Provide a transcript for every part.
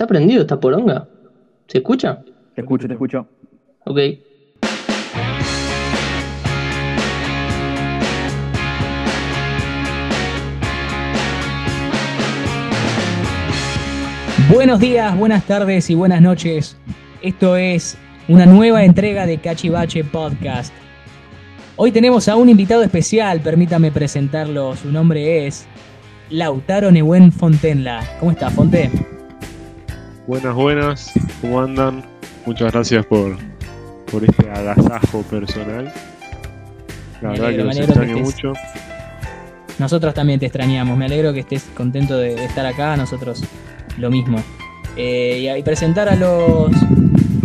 ¿Está prendido esta poronga? ¿Se escucha? Te escucho, te escucho. Ok. Buenos días, buenas tardes y buenas noches. Esto es una nueva entrega de Cachivache Podcast. Hoy tenemos a un invitado especial, permítame presentarlo. Su nombre es Lautaro Nehuen Fontenla. ¿Cómo está, Fonte? Buenas, buenas, ¿cómo andan? Muchas gracias por, por este agasajo personal. La Me verdad alegro, que los que extraño mucho. Nosotros también te extrañamos. Me alegro que estés contento de, de estar acá. Nosotros lo mismo. Eh, y, presentar a los,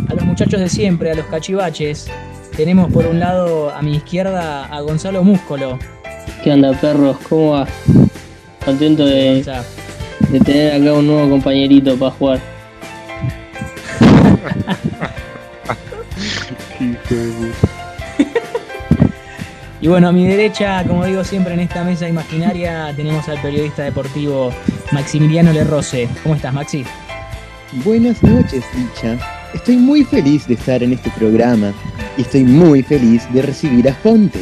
a los muchachos de siempre, a los cachivaches. Tenemos por un lado a mi izquierda a Gonzalo Múscolo. ¿Qué onda, perros? ¿Cómo va? Contento de, de tener acá un nuevo compañerito para jugar. Y bueno, a mi derecha, como digo siempre en esta mesa imaginaria, tenemos al periodista deportivo Maximiliano Lerrose. ¿Cómo estás, Maxi? Buenas noches, Licha. Estoy muy feliz de estar en este programa y estoy muy feliz de recibir a Fonte.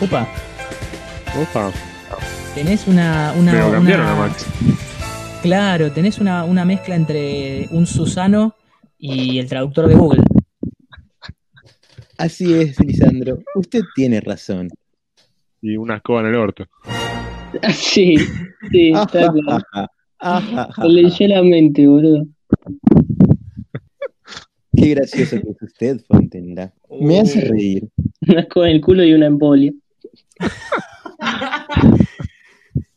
Opa, Opa, tenés una. una, me lo cambiaron una- a Max. Claro, tenés una, una mezcla entre un Susano y el traductor de Google. Así es, Lisandro. Usted tiene razón. Y una escoba en el orto. Sí, sí, está claro. Leyó la mente, boludo. Qué gracioso que es usted, Fontenla. Me hace Uh. reír. Una escoba en el culo y una embolia.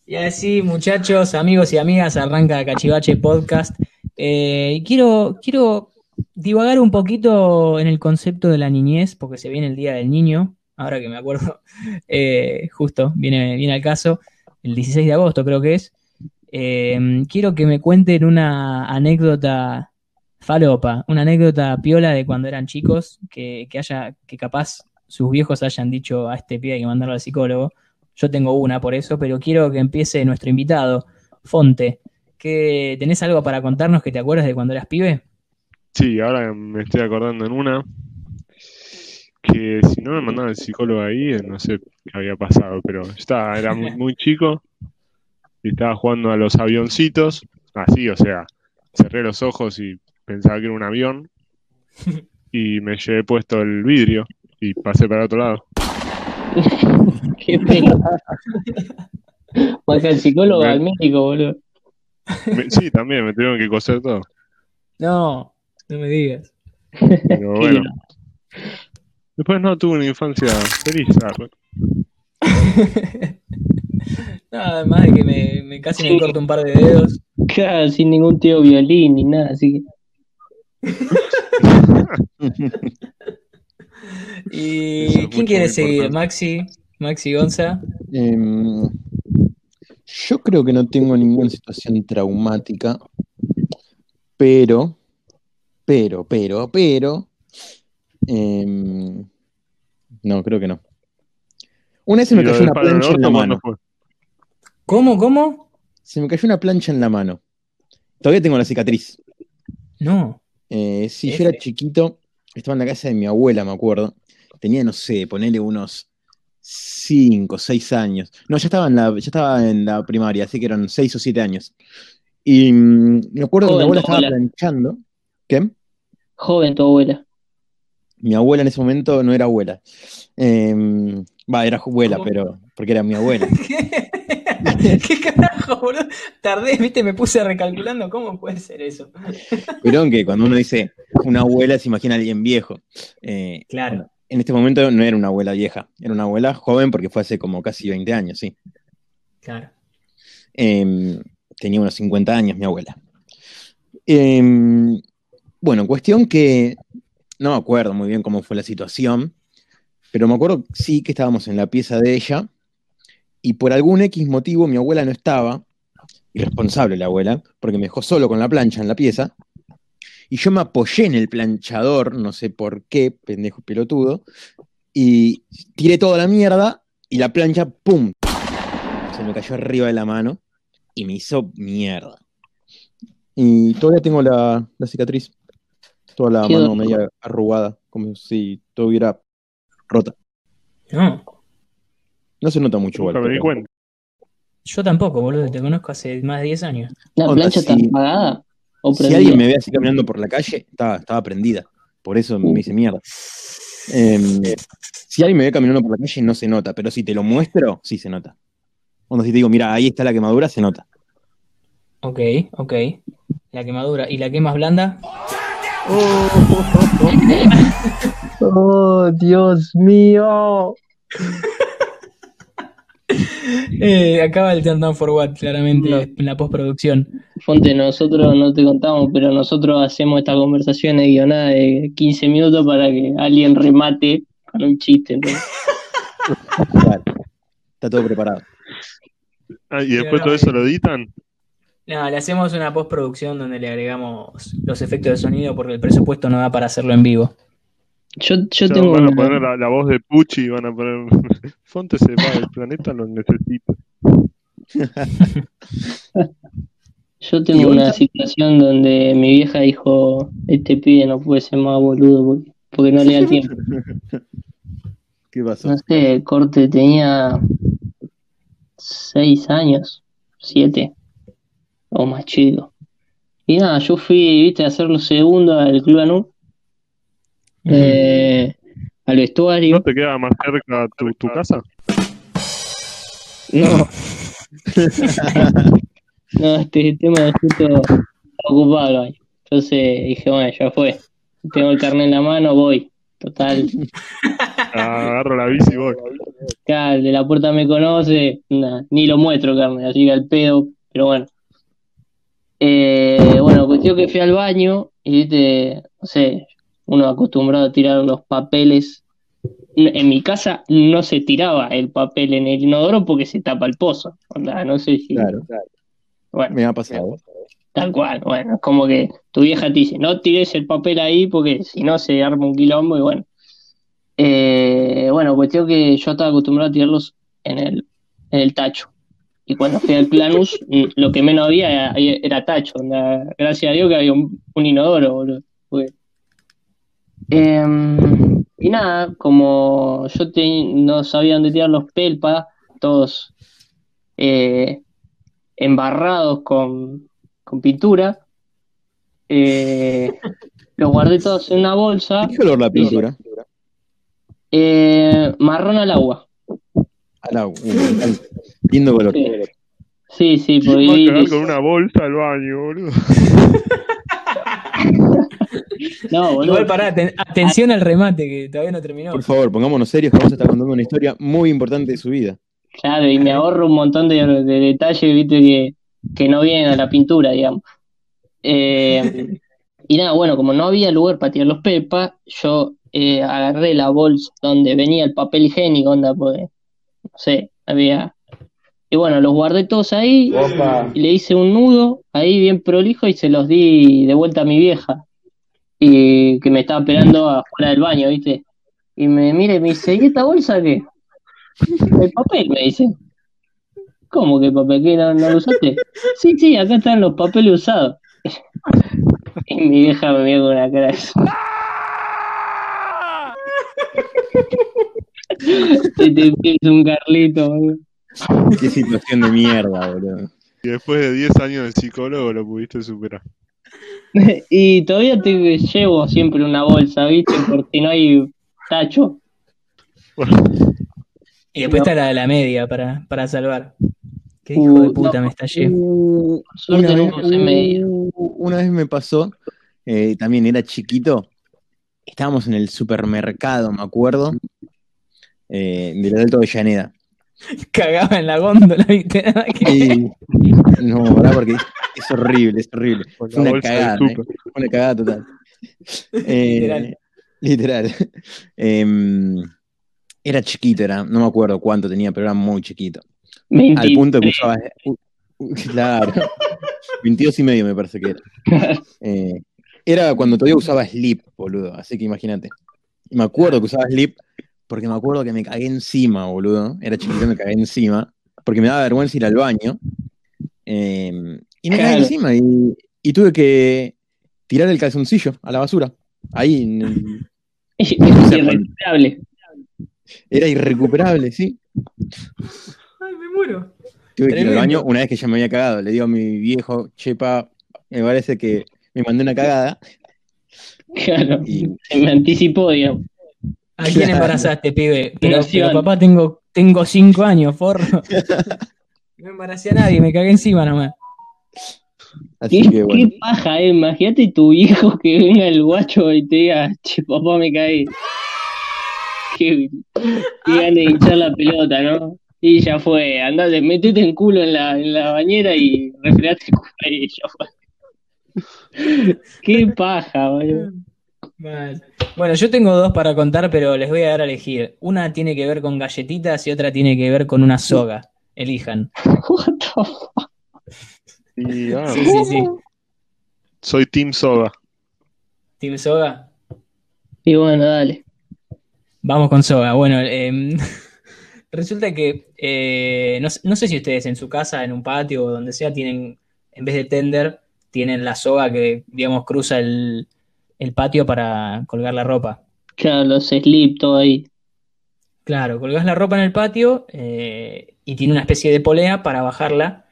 Y así, muchachos, amigos y amigas, arranca Cachivache Podcast. Eh, quiero, quiero divagar un poquito en el concepto de la niñez, porque se viene el Día del Niño, ahora que me acuerdo, eh, justo, viene, viene al caso, el 16 de agosto creo que es. Eh, quiero que me cuenten una anécdota falopa, una anécdota piola de cuando eran chicos, que, que haya, que capaz sus viejos hayan dicho a este pie hay que mandarlo al psicólogo. Yo tengo una por eso, pero quiero que empiece nuestro invitado, Fonte. ¿Qué, ¿Tenés algo para contarnos que te acuerdas de cuando eras pibe? Sí, ahora me estoy acordando en una que si no me mandaban al psicólogo ahí, eh, no sé qué había pasado, pero yo estaba, era muy, muy chico y estaba jugando a los avioncitos, así, o sea, cerré los ojos y pensaba que era un avión y me llevé puesto el vidrio y pasé para otro lado. Qué pena. Más que al psicólogo, Me- al médico, boludo. Me- sí, también me tuvieron que coser todo, No, no me digas. pero bueno. Después no tuve una infancia feliz, ah, Nada más de que me, me casi me corto un par de dedos. Claro, sin ningún tío violín ni nada, así que. ¿Y quién quiere seguir? importante. ¿Maxi? ¿Maxi Gonza? Em, creo que no tengo ninguna situación traumática, pero, pero, pero, pero, em, no, creo que no. Una vez se me ¿Y lo cayó una plancha en la mano. fue? ¿Cómo? ¿Cómo? Se me cayó una plancha en la mano. Todavía tengo la cicatriz. No. Eh, sí, yo era chiquito, estaba en la casa de mi abuela, me acuerdo. Tenía, no sé, ponerle unos 5, 6 años. No, ya estaba en la, ya estaba en la primaria, así que eran 6 o 7 años. Y mm, me acuerdo que mi abuela estaba abuela. planchando. ¿Qué? Joven tu abuela. Mi abuela en ese momento no era abuela. Em, Va, era abuela, ¿Cómo? pero porque era mi abuela. ¿Qué? ¿Qué carajo, boludo? Tardé, viste, me puse recalculando. ¿Cómo puede ser eso? Pero que cuando uno dice una abuela se imagina a alguien viejo. Eh, Claro. En este momento no era una abuela vieja, era una abuela joven porque fue hace como casi 20 años, sí. Claro. Em, tenía unos 50 años mi abuela. Em, bueno, cuestión que no me acuerdo muy bien cómo fue la situación, pero me acuerdo sí que estábamos en la pieza de ella y por algún X motivo mi abuela no estaba, irresponsable la abuela, porque me dejó solo con la plancha en la pieza, y yo me apoyé en el planchador, no sé por qué, pendejo pelotudo, y tiré toda la mierda y la plancha, ¡pum! Se me cayó arriba de la mano y me hizo mierda. Y todavía tengo la, la cicatriz. Toda la Qué mano media arrugada, como si estuviera rota. No, No se nota mucho igual. Nunca me di pero- cuenta. yo tampoco, boludo. Te conozco hace más de 10 años. ¿La plancha está apagada? ¿O Si alguien me ve así caminando por la calle, estaba, estaba prendida. Por eso me hice mierda. Em, si alguien me ve caminando por la calle, no se nota. Pero si te lo muestro, sí se nota. Cuando si te digo, mira, ahí está la quemadura, se nota. Ok, ok. La quemadura. ¿Y la que más blanda? ¡Oh, Dios mío! Eh, acaba el turn down for what, claramente, No. en la postproducción. Fonte, nosotros no te contamos, pero nosotros hacemos esta conversación guionada de 15 minutos para que alguien remate con un chiste. Está todo preparado. Ah, y después todo eso lo editan. No, le hacemos una postproducción donde le agregamos los efectos de sonido porque el presupuesto no da para hacerlo en vivo. Yo, yo Ya tengo van a una- poner la, la voz de Pucci y van a poner Fonte se va del planeta, lo necesito. Yo tengo una situación donde mi vieja dijo, este pibe no puede ser más boludo porque, porque no le da el tiempo. ¿Qué pasó? No sé, el corte tenía seis años, siete, o más chico. Y nada, yo fui, viste, a hacer lo segundo al Club Eh, al vestuario. ¿No te queda más cerca tu, tu casa? No. No, este tema de justo ocupado. ahí. Entonces dije, bueno, ya fue. Tengo el carnet en la mano, voy. Total, Ah, agarro la bici y voy. acá el de la puerta me conoce, nah, ni lo muestro carnet, así que al pedo, pero bueno. Eh, bueno, cuestión que fui al baño y viste, no sé, uno acostumbrado a tirar los papeles. En mi casa no se tiraba el papel en el inodoro porque se tapa el pozo. Onda, no sé si. Claro, claro. Bueno, Me ha pasado. Tal cual, bueno, es como que tu vieja te dice, no tires el papel ahí porque si no se arma un quilombo y bueno. Eh, bueno, cuestión que yo estaba acostumbrado a tirarlos en el, en el tacho. Y cuando fui al Planus, lo que menos había era, era tacho. onda, gracias a Dios que había un, un inodoro, boludo. porque- Em, y nada, como yo te- no sabía dónde tirar los pelpas, todos eh, embarrados con, con pintura. Eh, los guardé todos en una bolsa, ¿Qué color la pintura? eh, marrón al agua. Al agua. Lindo color. Sí, sí, sí, ¿Quién va a porque cagar con una bolsa al baño, boludo? no, boludo, Igual pará, aten- atención al remate que todavía no terminó. Por favor, pongámonos serios que vamos a estar contando una historia muy importante de su vida. claro, y me ahorro un montón de, de detalles, viste, que, que no vienen a la pintura, digamos. Eh, y nada, bueno, como no había lugar para tirar los pepas, yo eh, agarré la bolsa donde venía el papel higiénico, onda, pues, no sé, había. Y bueno, los guardé todos ahí y le hice un nudo ahí bien prolijo y se los di de vuelta a mi vieja. Y que me estaba esperando afuera del baño, ¿viste? Y me mira y me dice, ¿y esta bolsa qué? El papel, me dice. ¿Cómo que papel? ¿Qué no, no lo usaste? Sí, sí, acá están los papeles usados. Y mi vieja me vio con una cara de... Este pibe es un Carlito, boludo. Qué situación de mierda, boludo. Y después de 10 años de psicólogo lo pudiste superar. Y todavía te llevo siempre una bolsa, ¿viste? Por si no hay tacho. Y después está la de la media para, para salvar. ¿Qué hijo de Uh, puta no. me estallé? Uh, Suerte una, vez, uh, una vez me pasó, eh, también era chiquito, estábamos en el supermercado, me acuerdo, eh, del Alto Avellaneda. Cagaba en la góndola, ¿viste? Nada que- Y, no, ¿verdad? Porque es horrible, es horrible. Con Fue una cagada, ¿eh? una cagada total. Eh, Literal. literal. Em, era chiquito, era, no me acuerdo cuánto tenía, pero era muy chiquito. Al 23. punto que usaba. u- Claro. 22 y medio me parece que era. Eh, era cuando todavía usaba slip, boludo. Así que imagínate. Y me acuerdo que usaba slip porque me acuerdo que me cagué encima, boludo. Era chiquito, me cagué encima. Porque me daba vergüenza ir al baño. Eh, y me cagué Claro. encima. Y, y tuve que tirar el calzoncillo a la basura. Ahí en el- Es irrecuperable. era irrecuperable, sí. Ay, me muero. Tuve que ir al baño una vez que ya me había cagado. Le digo a mi viejo, chepa, me parece que me mandé una cagada. Claro. Y Se me anticipó, digamos. ¿A quién Claro. embarazaste, pibe? Pero, pero papá, tengo, tengo cinco años, forro. No embaracé a nadie, me cagué encima nomás. así ¿Qué, que bueno. qué paja, eh. Imagínate tu viejo que venga el guacho y te diga, che, papá, me caí. Qué, qué ganas de hinchar la pelota, ¿no? Y ya fue, andate, metete en culo en la, en la bañera y refregate el culo ahí, ya fue. Qué paja, boludo. Mal. Bueno, yo tengo dos para contar, pero les voy a dar a elegir. Una tiene que ver con galletitas y otra tiene que ver con una soga. Elijan. What the fuck? Ah, Sí, sí, sí. soy Team Soda. Team Soga. Y bueno, dale. Vamos con soga. Bueno, em, resulta que eh, no, sé- no sé si ustedes en su casa, en un patio o donde sea, tienen, en vez de tender, tienen la soga que, digamos, cruza el, el patio para colgar la ropa. Claro, los slip, todo ahí. Claro, colgás la ropa en el patio eh, y tiene una especie de polea para bajarla.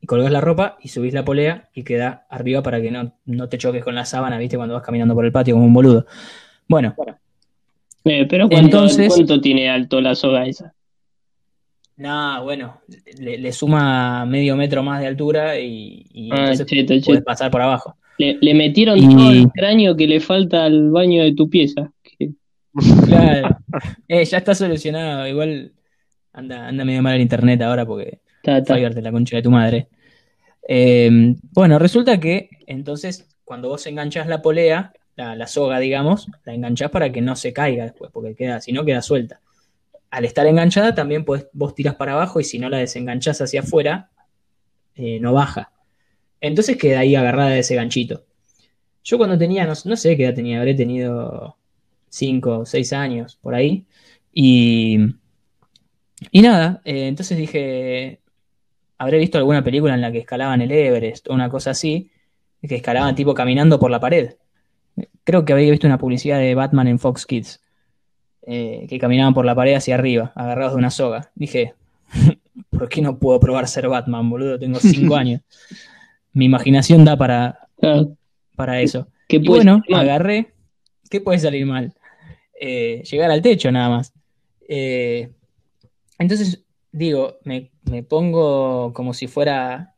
Y colgás la ropa y subís la polea y queda arriba para que no, no te choques con la sábana, ¿viste? Cuando vas caminando por el patio como un boludo. Bueno, Eh, pero ¿cuánto, Entonces- ¿cuánto tiene alto la soga esa? nada, bueno, le, le suma medio metro más de altura y, y Ah, entonces cheto, puedes cheto. pasar por abajo. Le, le metieron Y- todo el cráneo que le falta al baño de tu pieza. Que- Claro. Eh, ya está solucionado. Igual anda, anda medio mal el internet ahora porque ta, ta. La concha de tu madre. Eh, bueno, resulta que entonces cuando vos enganchás la polea, la, la soga, digamos, la enganchás para que no se caiga después, porque queda, si no queda suelta. Al estar enganchada también podés- vos tirás para abajo y si no la desenganchás hacia afuera, eh, no baja. Entonces queda ahí agarrada de ese ganchito. Yo cuando tenía, no, no sé qué edad tenía, habré tenido 5 o 6 años por ahí. Y, y nada, eh, entonces dije, habré visto alguna película en la que escalaban el Everest o una cosa así, que escalaban tipo caminando por la pared. Creo que había visto una publicidad de Batman en Fox Kids, eh, que caminaban por la pared hacia arriba, agarrados de una soga. Dije, ¿por qué no puedo probar ser Batman, boludo? Tengo 5 años. Mi imaginación da para, Claro, para eso. ¿qué Y puede bueno, agarré. ¿Qué puede salir mal? Eh, llegar al techo nada más. Eh, entonces, digo, me, me pongo como si fuera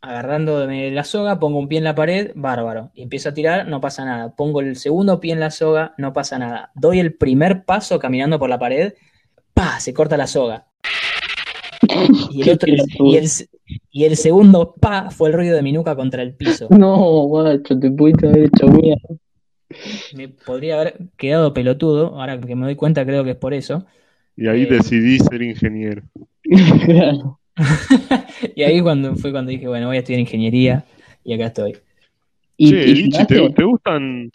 agarrándome la soga, pongo un pie en la pared, bárbaro. Y empiezo a tirar, no pasa nada. Pongo el segundo pie en la soga, no pasa nada. Doy el primer paso caminando por la pared, ¡pa! Se corta la soga. Y el, otro- y el, y el segundo pa fue el ruido de mi nuca contra el piso. No, guacho, te pudiste haber hecho mierda. Me podría haber quedado pelotudo, ahora que me doy cuenta creo que es por eso. Y ahí Eh. decidí ser ingeniero. Claro. Y ahí cuando fue cuando dije, bueno, voy a estudiar ingeniería y acá estoy. ¿Y, Che, y Lichi? ¿te, te gustan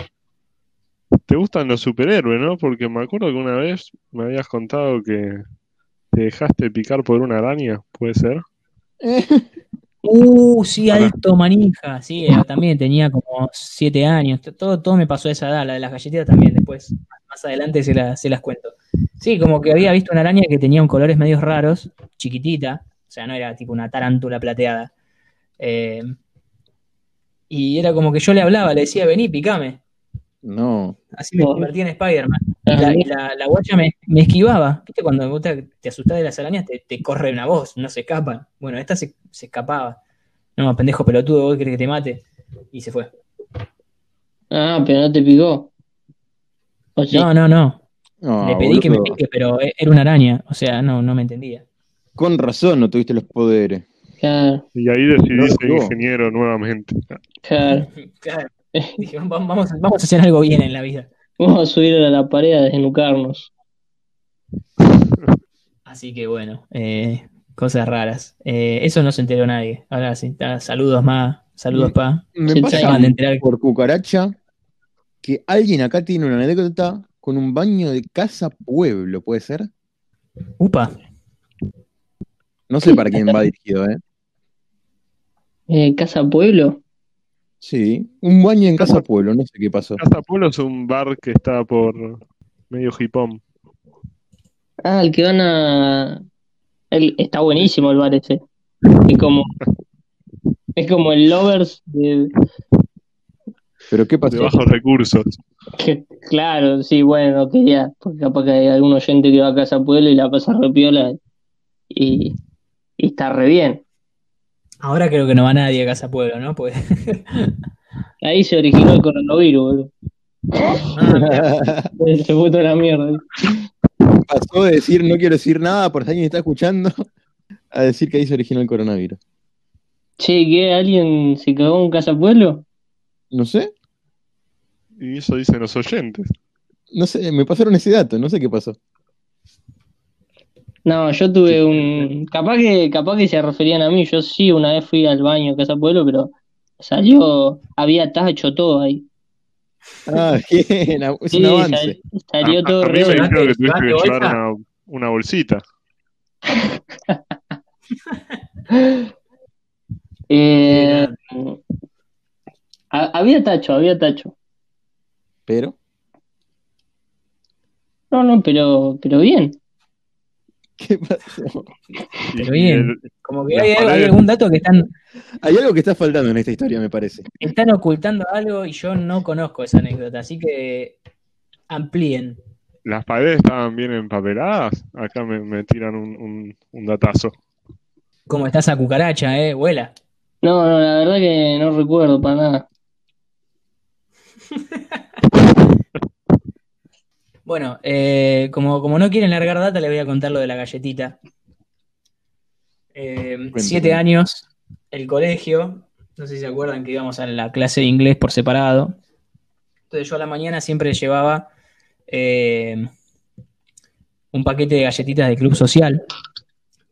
te gustan los superhéroes, no? Porque me acuerdo que una vez me habías contado que te dejaste picar por una araña, ¿puede ser? Uh, sí, alto manija. Sí, eh, también tenía como siete años. Todo, todo me pasó a esa edad, la de las galletitas también. Después, más adelante se, la- se las cuento. Sí, como que había visto una araña que tenía un colores medios raros, chiquitita. O sea, no era tipo una tarántula plateada. Eh, y era como que yo le hablaba, le decía, vení, picame. No. Así me convertí en Spider-Man. La, la, la guacha me, me esquivaba. ¿Viste? Cuando vos te, te asustás de las arañas, te, te corre una voz, no se escapan. Bueno, esta se, se escapaba. No, pendejo pelotudo, vos querés que te mate. Y se fue. Ah, pero no te picó. O sí. No, no, no. No, Le pedí que me pique, pero e- era una araña. O sea, no, no me entendía. Con razón no tuviste los poderes. Claro, Y ahí decidí No, ingeniero nuevamente. claro. Claro. Dije, vamos, vamos a hacer algo bien en la vida. Vamos a subir a la pared a desnucarnos. Así que bueno, eh, cosas raras. Eh, eso no se enteró nadie. Ahora sí, ta, saludos más, saludos pa. Me Se pasa de enterar. por cucaracha que alguien acá tiene una anécdota con un baño de casa pueblo, ¿puede ser? Upa. No sé para quién va dirigido, ¿eh? Eh, Casa Pueblo. Sí, un baño en Casa Pueblo, no sé qué pasó. Casa Pueblo es un bar que está por medio hipón. Ah, el que van a. el- está buenísimo el bar ese. Es como. Es como el Lovers de. ¿Pero qué De pasó? bajos recursos. que- claro, sí, bueno, quería. Porque capaz que hay algún oyente que va a Casa Pueblo y la pasa re piola y, y está re bien. Ahora creo que no va nadie a Casa Pueblo, ¿no? Pues, Ahí se originó el coronavirus, boludo. ah, Se fue toda la mierda. Pasó de decir no quiero decir nada por si alguien está escuchando a decir que ahí se originó el coronavirus. Che, ¿qué? ¿Alguien se cagó en Casa Pueblo? No sé, Y eso dicen los oyentes. no sé, me pasaron ese dato, no sé qué pasó. No, yo tuve un. Capaz que, capaz que se referían a mí. Yo sí, una vez fui al baño a Casa Pueblo, pero salió. Había tacho todo ahí. Ah, bien, es Sí, un avance. sal- salió A- todo a, mí re. me ¿Llevaste- dijeron que tuviste que llevar una, una bolsita. Eh, ha- había tacho, había tacho. Pero, No, no, pero, pero bien. ¿qué pasó? Pero bien. el- como que hay, algún dato que están, Hay algo que está faltando en esta historia, me parece. están ocultando algo y yo no conozco esa anécdota, así que amplíen. las paredes estaban bien empapeladas. Acá me, me tiran un, un, un datazo. ¿Cómo está esa cucaracha, eh? Vuela. No, no, la verdad que no recuerdo para nada. Bueno, eh, como, como no quieren largar data, les voy a contar lo de la galletita. Eh, siete años, el colegio, no sé si se acuerdan que íbamos a la clase de inglés por separado. Entonces yo a la mañana siempre llevaba eh, un paquete de galletitas de club social,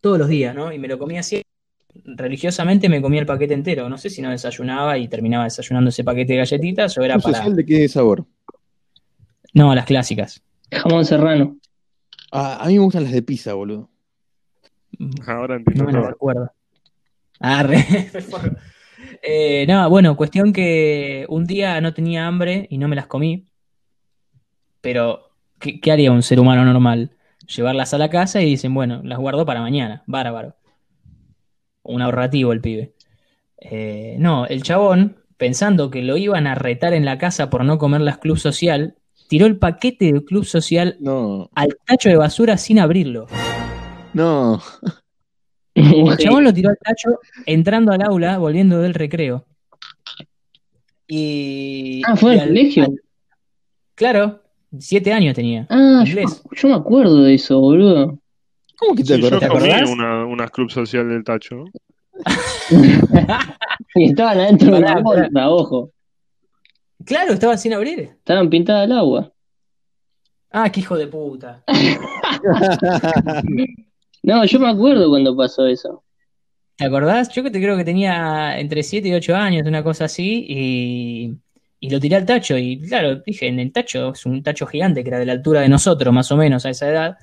todos los días, ¿no? Y me lo comía así. Religiosamente me comía el paquete entero. No sé si no desayunaba y terminaba desayunando ese paquete de galletitas o era ¿Un para... social de qué sabor? No, las clásicas. Jamón serrano. Ah, a mí me gustan las de pizza, boludo. Ahora entiendo No me lo todo. recuerdo. Ah, re- Eh, no, bueno, cuestión que un día no tenía hambre y no me las comí. Pero, ¿qué, qué haría un ser humano normal? Llevarlas a la casa y dicen, bueno, las guardo para mañana. Bárbaro. Un ahorrativo el pibe. Eh, no, el chabón, pensando que lo iban a retar en la casa por no comer las club social, tiró el paquete del club social No, al tacho de basura sin abrirlo. no. El chabón lo tiró al tacho entrando al aula, volviendo del recreo. Y. Ah, fue y al colegio. claro, siete años tenía. Ah, yo, yo me acuerdo de eso, boludo. ¿Cómo que te Sí, yo acordás? ¿Te comí acordás? una, una club social del tacho. Y estaban adentro de una bolsa, ojo. Claro, estaba sin abrir. Estaban pintadas al agua. Ah, qué hijo de puta. No, yo me acuerdo cuando pasó eso. ¿Te acordás? Yo que te creo que tenía entre 7 y 8 años, una cosa así, y, y lo tiré al tacho. Y claro, dije, en el tacho, es un tacho gigante que era de la altura de nosotros, más o menos, a esa edad.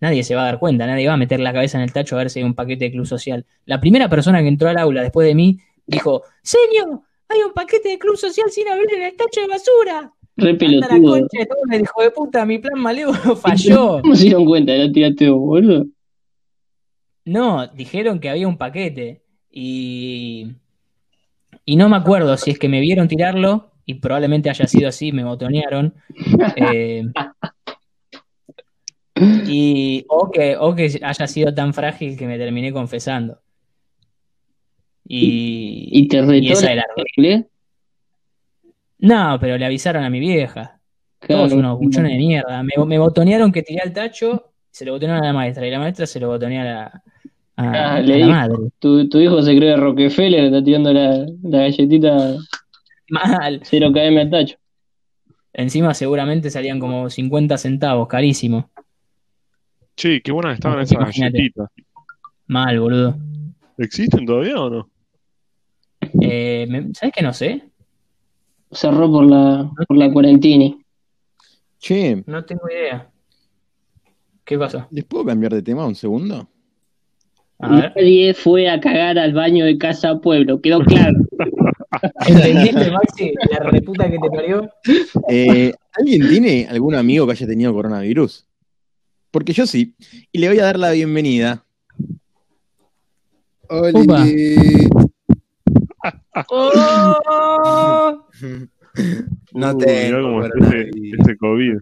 Nadie se va a dar cuenta, nadie va a meter la cabeza en el tacho a ver si hay un paquete de club social. La primera persona que entró al aula después de mí dijo, Señor, hay un paquete de club social sin abrir en el tacho de basura. Re la pelotudo. concha de todo, puta, mi plan malévolo falló. ¿Cómo se dieron cuenta? Lo tiraste vos, boludo. No, dijeron que había un paquete y, y no me acuerdo si es que me vieron tirarlo y probablemente haya sido así, me botonearon. eh, y, o, que, o que haya sido tan frágil que me terminé confesando. Y, Y te retó y esa la era. No, pero le avisaron a mi vieja. Todos Claro. unos buchones de mierda. Me, me botonearon que tiré al tacho, se lo botonearon a la maestra y la maestra se lo botoneó a la, a- Ah, a le la dijo. madre. Tu, tu hijo se cree Rockefeller, está tirando la, la galletita Mal. 0 km al tacho. Encima seguramente salían como 50 centavos, carísimo. Che, qué buenas estaban esas imagínate. galletitas. Mal, boludo. ¿Existen todavía o no? Eh, ¿Sabes qué no sé? Cerró por la, por la cuarentini. Che, No tengo idea. ¿Qué pasó? ¿les puedo cambiar de tema un segundo? A ver. Nadie fue a cagar al baño de casa pueblo, quedó claro. ¿Entendiste, Maxi? La reputa que te parió. Eh, ¿Alguien tiene algún amigo que haya tenido coronavirus? Porque yo sí. Y le voy a dar la bienvenida. Oli. No Uh, tengo ese, coronavirus. ese COVID.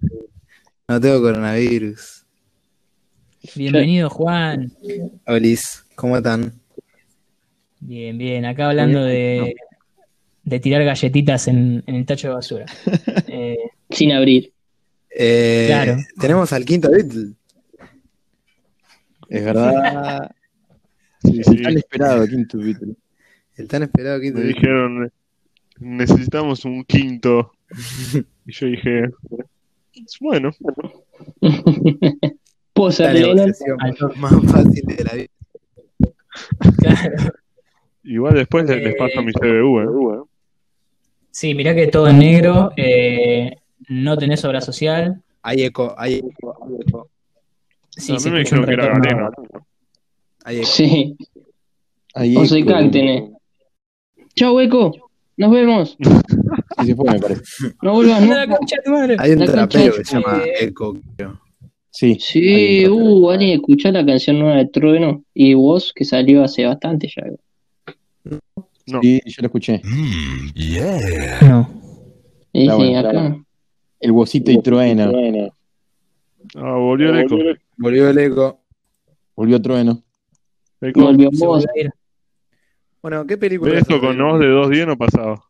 No tengo coronavirus. Bienvenido, Juan. Olis, ¿cómo están? Bien, bien. Acá hablando de, de tirar galletitas en, en el tacho de basura. Eh, Sin abrir. Eh, Claro. Tenemos al quinto Beatle. Es verdad. Sí, sí. Tan esperado quinto título. El tan esperado quinto Me dijeron, necesitamos un quinto. Y yo dije, bueno, Posa La Lennon. más fácil de la vida. claro. igual después les, les paso mi CBU, ¿eh? Sí, mirá que todo en negro. eh, no tenés obra social. Hay eco, hay eco, hay eco. Sí, a se mí me dijeron que era galeno. Hay eco. Sí. Ahí O soy eco. tenés. Chau, Eco. Nos vemos. Sí, se fue, me parece. No vuelvas la concha de tu madre. Hay un La trapero concha que se llama Eco, creo. Sí. Sí, Ahí, uh, vale, escuchá la canción nueva de Trueno y vos que salió hace bastante ya. No, Sí, yo lo escuché. No. Y Está sí, bueno, acá. está bueno. El bocito y trueno. ah, volvió el eco. Volvió el eco. Volvió trueno. Eco. Volvió Se vos. volvió a ir. Bueno, ¿qué película? Esto con voz de 2.10 no pasaba.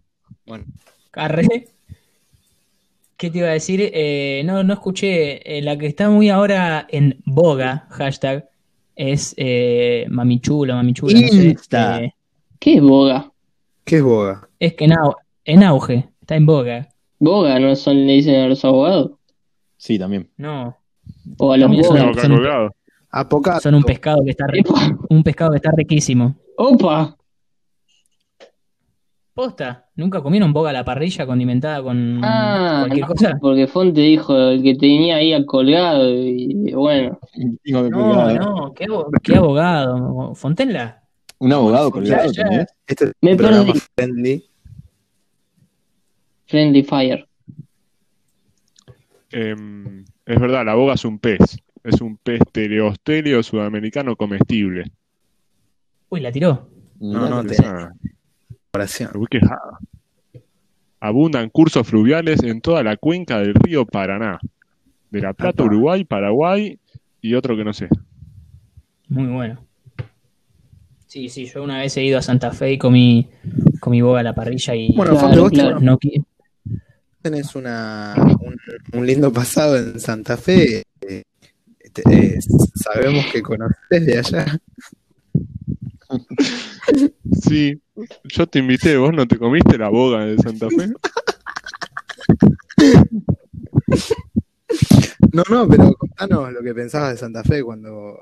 Carré. ¿Qué te iba a decir? Eh, no, no escuché. Eh, la que está muy ahora en boga, hashtag, es eh, Mamichula, Mamichula, no sé. Insta. Eh, ¿Qué es Boga? ¿Qué es Boga? es que en, au- en auge, está en boga. Boga, ¿no son, le dicen a los abogados? Sí, también. No, O a los bogas. son- son- un pescado que está un pescado que está riquísimo. Opa. Posta, ¿nunca comieron boga a la parrilla condimentada con Ah, cualquier no, cosa? porque Fonte dijo el que tenía ahí al colgado y bueno. Que No, no, qué, abo- qué abogado. Fontenla. Un abogado colgado Ya, ya. tenés. Este es Me perdí. friendly. Friendly Fire. Em, es verdad, la boga es un pez. Es un pez teleostelio sudamericano comestible. Uy, la tiró. No, no, Esa- tenés Abundan cursos fluviales en toda la cuenca del río Paraná. De La Plata. Uruguay, Paraguay y otro que no sé. Muy bueno. Sí, sí, yo una vez he ido a Santa Fe y comí, comí boga a la parrilla y Bueno, Claro, Fonte, vos claro. no, tenés una, un, un lindo pasado en Santa Fe. eh, te- eh, sabemos que conoces de allá. Sí, yo te invité, vos no te comiste la boga de Santa Fe. No, no, pero contanos lo que pensabas de Santa Fe cuando,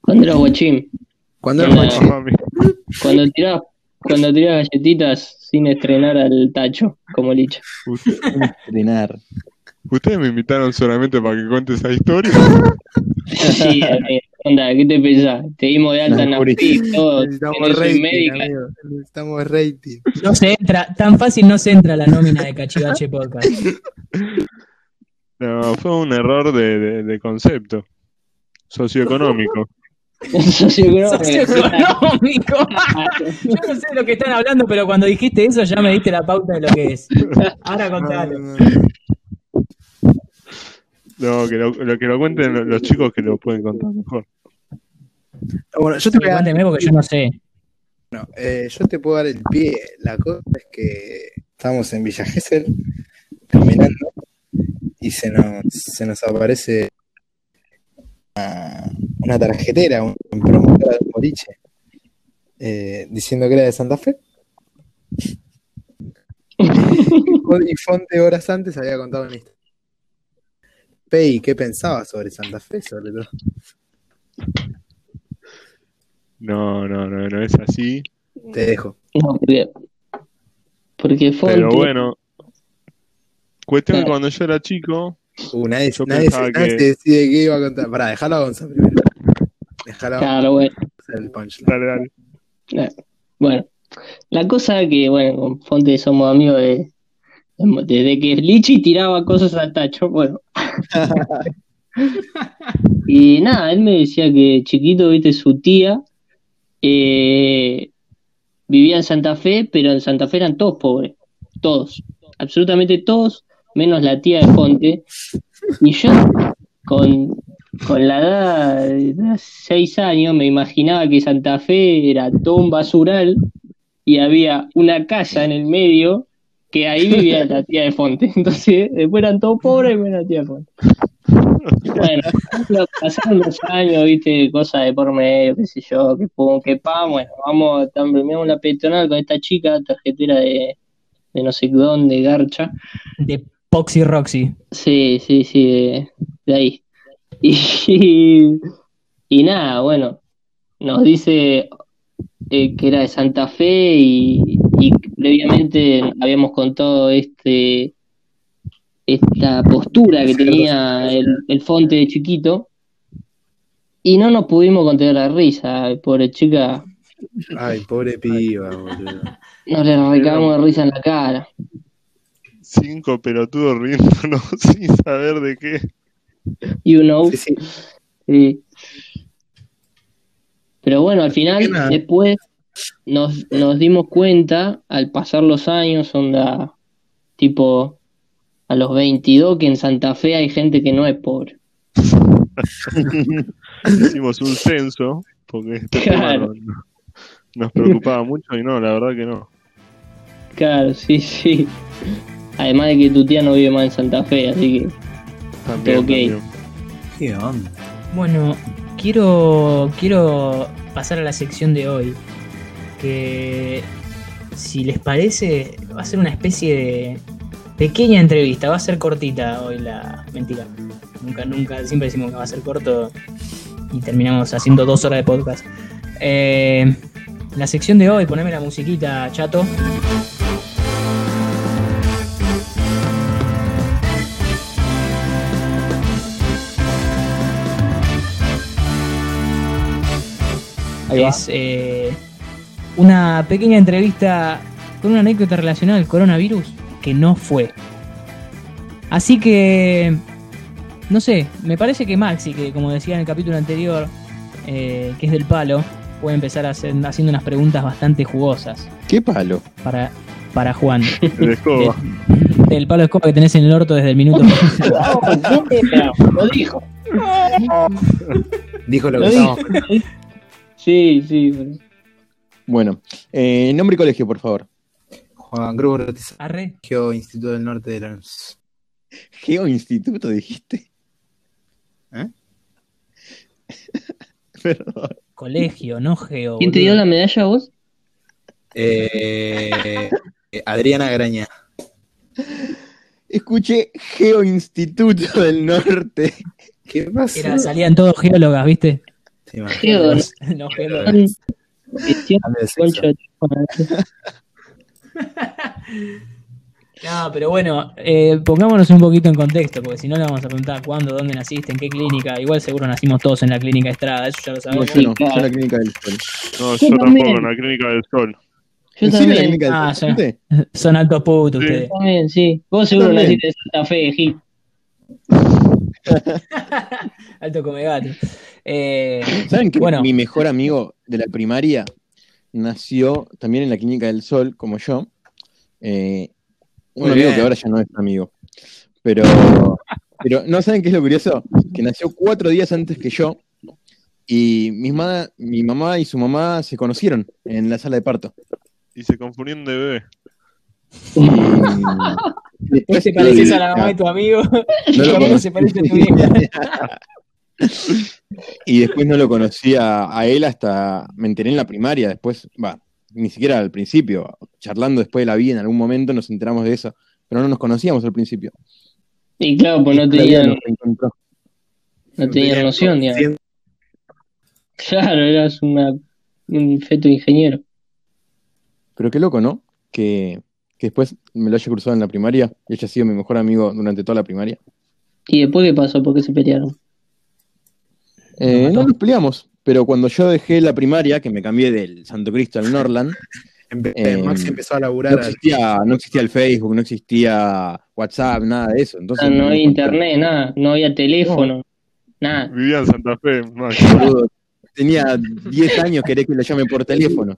Cuando eras guachín. cuando eras guachín. Cuando tirabas, cuando galletitas sin estrenar al tacho, como Licha. Estrenar. Ustedes me invitaron solamente para que cuente esa historia. Sí, amigo. Onda, ¿qué te pensás? Te dimos de alta en la todo. Un rating, amigo. Necesitamos rating. no se entra, tan fácil no se entra la nómina de Cachivache Podcast. No, fue un error de, de- de concepto socioeconómico. Socioeconómico. Socioeconómico. Yo no sé de lo que están hablando, pero cuando dijiste eso ya me diste la pauta de lo que es. Ahora No, contalo. no, no. No, que lo, lo que lo cuenten lo- los chicos que lo pueden contar mejor. Bueno, yo te voy a dar porque yo no sé. Bueno, eh, yo te puedo dar el pie. La cosa es que estamos en Villa Gesell caminando y se nos, se nos aparece una, una tarjetera, un, un promotor de boliche, eh, diciendo que era de Santa Fe. y Fonte horas antes había contado una historia. Pei, ¿qué pensabas sobre Santa Fe? Sobre todo. No, no, no, no es así. Te dejo. No, porque, porque Fonte. Pero bueno, cuestión que Claro. cuando yo era chico, Uh, nadie, Yo nadie, nadie que- se decide qué iba a contar. Pará, dejalo a Gonza primero. Gonza Claro, bueno. el dale, dale. Eh, Bueno, La cosa que, bueno, con Fonte somos amigos de, desde que Lichi tiraba cosas al tacho, bueno. y nada, él me decía que chiquito, viste, su tía eh, vivía en Santa Fe, pero en Santa Fe eran todos pobres, todos, absolutamente todos, menos la tía de Fonte. Y yo, con, con la edad de 6 años, me imaginaba que Santa Fe era todo un basural y había una casa en el medio que ahí vivía la tía de Fonte. Entonces, después eran todos pobres y menos la tía de Fonte. Bueno, lo- pasaron los años, viste, cosas de por medio, qué sé yo, que pum, que pa, bueno, vamos, terminamos la peatonal con esta chica, tarjetera de, de no sé dónde, Garcha. De Poxy Roxy. Sí, sí, sí, de, de ahí. Y, y nada, bueno, nos dice eh, que era de Santa Fe y, y previamente habíamos contado este esta postura que tenía el, el Fonte de chiquito y no nos pudimos contener la risa, pobre chica, Ay, pobre piba, boludo. nos le recagamos de risa en la cara. Cinco pelotudos riéndonos sin saber de qué. You know. Sí, sí. Sí. Pero bueno, al final, después nos, nos dimos cuenta, al pasar los años, onda, tipo, a los 22, que en Santa Fe hay gente que no es pobre. Hicimos un censo porque este Claro. tema no- nos preocupaba mucho y no, la verdad que no. Claro, sí, sí. Además de que tu tía no vive más en Santa Fe, así que También, Ok. también. ¿Qué onda? Bueno, quiero, quiero pasar a la sección de hoy. Que si les parece, va a ser una especie de pequeña entrevista. Va a ser cortita hoy la. Mentira. Nunca, nunca, siempre decimos que va a ser corto y terminamos haciendo dos horas de podcast. Eh, la sección de hoy, poneme la musiquita, chato. Ahí es eh, una pequeña entrevista con una anécdota relacionada al coronavirus que no fue. Así que, no sé, me parece que Maxi, que como decía en el capítulo anterior, eh, que es del palo, puede empezar a hacer, haciendo unas preguntas bastante jugosas ¿Qué palo? para, para Juan. El escoba. Del palo de escoba que tenés en el orto desde el minuto. lo dijo. Dijo lo Lo que dijo. estábamos Sí, sí. Bueno, eh, nombre y colegio, por favor. Juan Cruz Arre. Geo, Instituto del Norte de Lanús. Geo Instituto, dijiste. ¿Eh? Perdón. Colegio, no geo. ¿Quién te dio la medalla vos? Eh, eh, Adriana Graña. Escuché Geo Instituto del Norte. ¿Qué pasa? Era, salían todos geólogas, ¿viste? Sí. Geo, ¿no? no, geólogas. Concha sexo. de tu madre. No, pero bueno, eh, pongámonos un poquito en contexto, porque si no le vamos a preguntar cuándo, dónde naciste, en qué clínica. Igual seguro nacimos todos en la clínica Estrada, eso ya lo No, sabemos. yo no, yo en la clínica del sol. No, Yo yo también. tampoco, en la clínica del sol. Yo ¿En serio en la también, clínica del Ah, sol? ¿Viste? Son altos putos Sí. ustedes. también, sí. Vos seguro También. naciste en Santa Fe, Gil. Alto come gato. Eh, ¿Saben que Bueno. mi mejor amigo de la primaria nació también en la Clínica del Sol, como yo? Eh, un Muy amigo bien. que ahora ya no es amigo. Pero, pero ¿no saben qué es lo curioso? Que nació cuatro días antes que yo y mi, ma- mi mamá y su mamá se conocieron en la sala de parto. Y se confundieron de bebé. Y después te pareces a la mamá de tu amigo. No y conocí. se parece a tu vieja. Y después no lo conocí a, él hasta me enteré en la primaria, después, va, ni siquiera al principio, charlando después de la vida en algún momento nos enteramos de eso, pero no nos conocíamos al principio. Y claro, pues no tenían, no tenían noción, digamos. Claro, eras una, un feto ingeniero. Pero qué loco, ¿no? Que, que después me lo haya cruzado en la primaria y haya sido mi mejor amigo durante toda la primaria. ¿Y después qué pasó? ¿Por qué se pelearon? Eh, no nos peleamos, pero cuando yo dejé la primaria, que me cambié del Santo Cristo al Norland, Empe- Eh, Maxi empezó a No laburar. al- existía, no existía el Facebook, no existía WhatsApp, nada de eso. Entonces, Ah, no había internet, nada, no había teléfono, nada. Vivía en Santa Fe, Max. Boludo, Tenía 10 años, querés que lo llame por teléfono.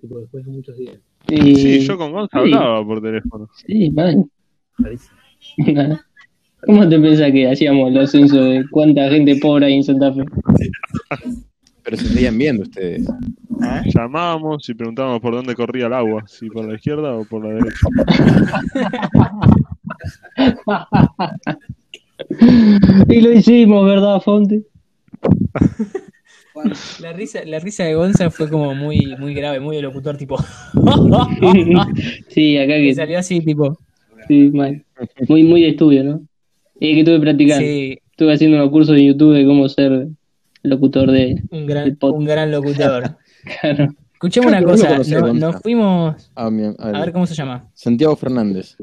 Tipo, después de muchos días. Y- Sí, yo con Gonza Sí. hablaba por teléfono. Sí, mal. ¿Cómo te pensás que hacíamos los censos de cuánta gente pobre hay en Santa Fe? Pero se seguían viendo ustedes. Llamábamos y preguntábamos por dónde corría el agua, si por la izquierda o por la derecha. Y lo hicimos, ¿verdad, Fonte? La risa, la risa de Gonza fue como muy, muy grave, muy de locutor, tipo. Sí, acá que que salió así, tipo. sí, mal. Muy, muy de estudio, ¿no? Y que estuve practicando. Sí, Estuve haciendo unos cursos en YouTube de cómo ser locutor de. un gran, un gran locutor. Claro. Escuchemos una Creo cosa, conocí no- nos fuimos. A mi- al- A ver cómo se llama. Santiago Fernández,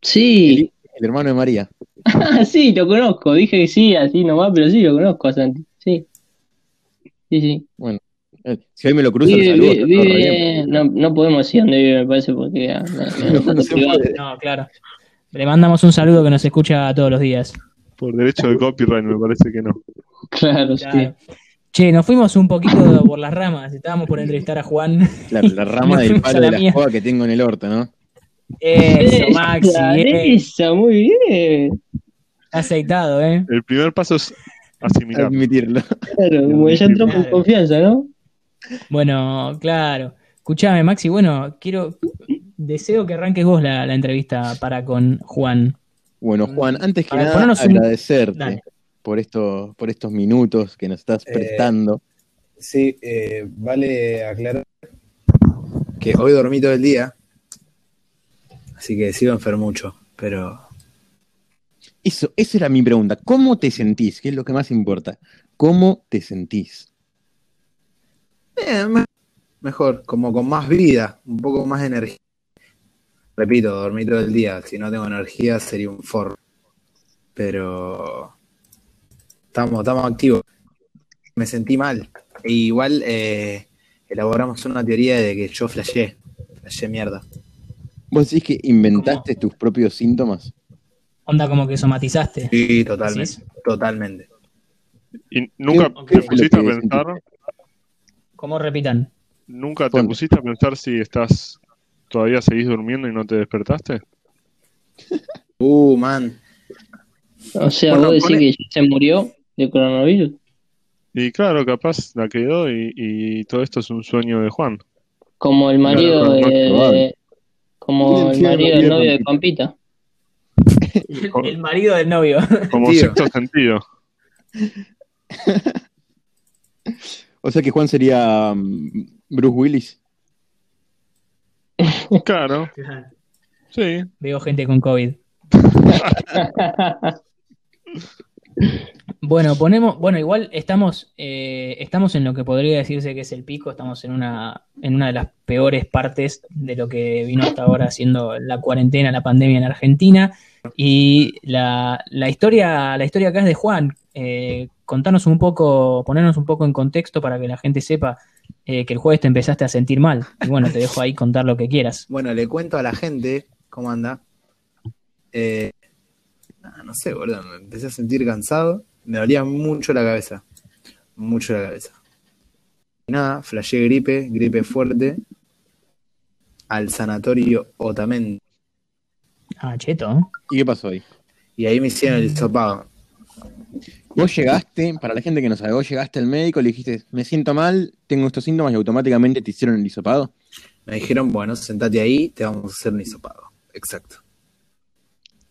Sí, el hermano de María. ah, sí, lo conozco. Dije que sí, así nomás, pero sí, lo conozco a Santi. Sí. Sí, sí. Eh, Si hoy me lo cruzo, lo Vive, saludo. bien. vive- no, no podemos decir dónde vive, me parece, porque. ah. No, claro. Le mandamos un saludo que nos escucha todos los días. Por derecho de copyright me parece que no. Claro, sí. Che, nos fuimos un poquito por las ramas. Estábamos por entrevistar a Juan. Claro, la rama del palo la de la escoba que tengo en el orto, ¿no? Eso, Maxi. Esa, eh. esa, muy bien. Aceitado, ¿eh? El primer paso es asimilar. Admitirlo. Claro, como ya entramos en Claro. confianza, ¿no? Bueno, claro. Escuchame, Maxi. Bueno, quiero. Deseo que arranques vos la, la entrevista para con Juan. Bueno, Juan, antes que Para nada, un- agradecerte por, estos, por estos minutos que nos estás Eh, prestando. Sí, eh, vale aclarar que hoy dormí todo el día. Así que sigo enfermucho, pero Eso, esa era mi pregunta. ¿Cómo te sentís? ¿Qué es lo que más importa? ¿Cómo te sentís? Eh, me- mejor, como con más vida, un poco más de energía. Repito, dormí todo el día. Si no tengo energía sería un forro. Pero estamos, estamos activos. Me sentí mal. E igual eh, elaboramos una teoría de que yo flashé. Flashé mierda. ¿Vos decís que inventaste tus propios síntomas? Onda como que somatizaste. Sí, totalmente. Totalmente. ¿Y nunca ¿Qué- te qué pusiste a pensar? ¿Cómo repitan? ¿Nunca te Ponte. pusiste a pensar si estás todavía seguís durmiendo y no te despertaste? Uh, man. O sea, Bueno, vos decís pone- que ya se murió de coronavirus. Y claro, capaz la quedó y, y todo esto es un sueño de Juan. Como el marido Claro, de, como el marido el del novio de de Pampita. El marido del novio. Como Tío. sexto sentido. O sea que Juan sería mm, Bruce Willis. Claro, sí. Veo gente con COVID. Bueno, ponemos, bueno, igual estamos, eh, estamos en lo que podría decirse que es el pico, estamos en una, en una de las peores partes de lo que vino hasta ahora siendo la cuarentena, la pandemia en Argentina. Y la, la historia, la historia acá es de Juan. Eh, contanos un poco, ponernos un poco en contexto para que la gente sepa eh, que el jueves te empezaste a sentir mal. Y bueno, te dejo ahí contar lo que quieras. Bueno, le cuento a la gente cómo anda. Eh, ah, no sé, boludo, me empecé a sentir cansado. Me dolía mucho la cabeza. Mucho la cabeza. Y nada, flashé gripe, gripe fuerte. Al sanatorio Otamendi. Ah, cheto. ¿Y qué pasó ahí? Y ahí me hicieron el hisopado. Vos llegaste, para la gente que no sabe, vos llegaste al médico, le dijiste, me siento mal, tengo estos síntomas y automáticamente te hicieron el hisopado. Me dijeron, bueno, sentate ahí, te vamos a hacer un hisopado. Exacto.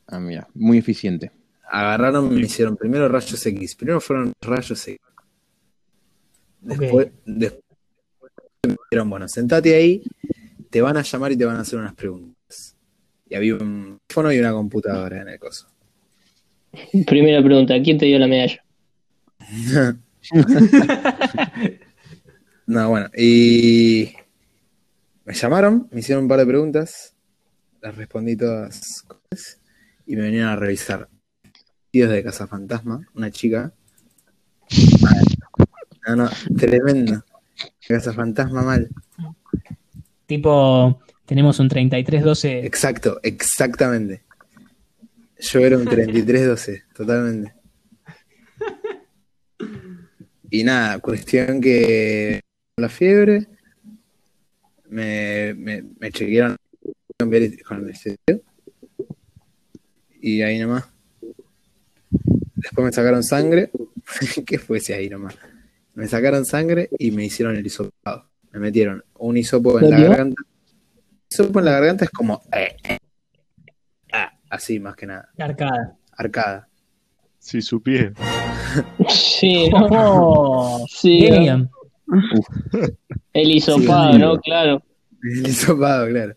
Ah, mira, muy eficiente. Agarraron, me hicieron primero rayos X. Primero fueron rayos X. Después, después me dijeron, bueno, sentate ahí, te van a llamar y te van a hacer unas preguntas. Y había un teléfono y una computadora en el coso. Primera pregunta, ¿quién te dio la medalla? No, bueno, y me llamaron, me hicieron un par de preguntas, las respondí todas y me vinieron a revisar. Tíos de Casa Fantasma, una chica. No, no, tremendo. Casa Fantasma mal. Tipo, tenemos un 3312. Exacto, exactamente. Yo era un 33-12, totalmente. Y nada, cuestión que la fiebre, me, me, me chequearon con el anestesio, y ahí nomás. Después me sacaron sangre. ¿Qué fue ese ahí nomás? Me sacaron sangre y me hicieron el hisopado. Me metieron un hisopo en la garganta. El hisopo en la garganta es como. Así más que nada. Arcada. Arcada. Si supiera. Sí, no, sí, ¿no? damn. el hisopado, Sí, ¿no? Claro. El hisopado, claro.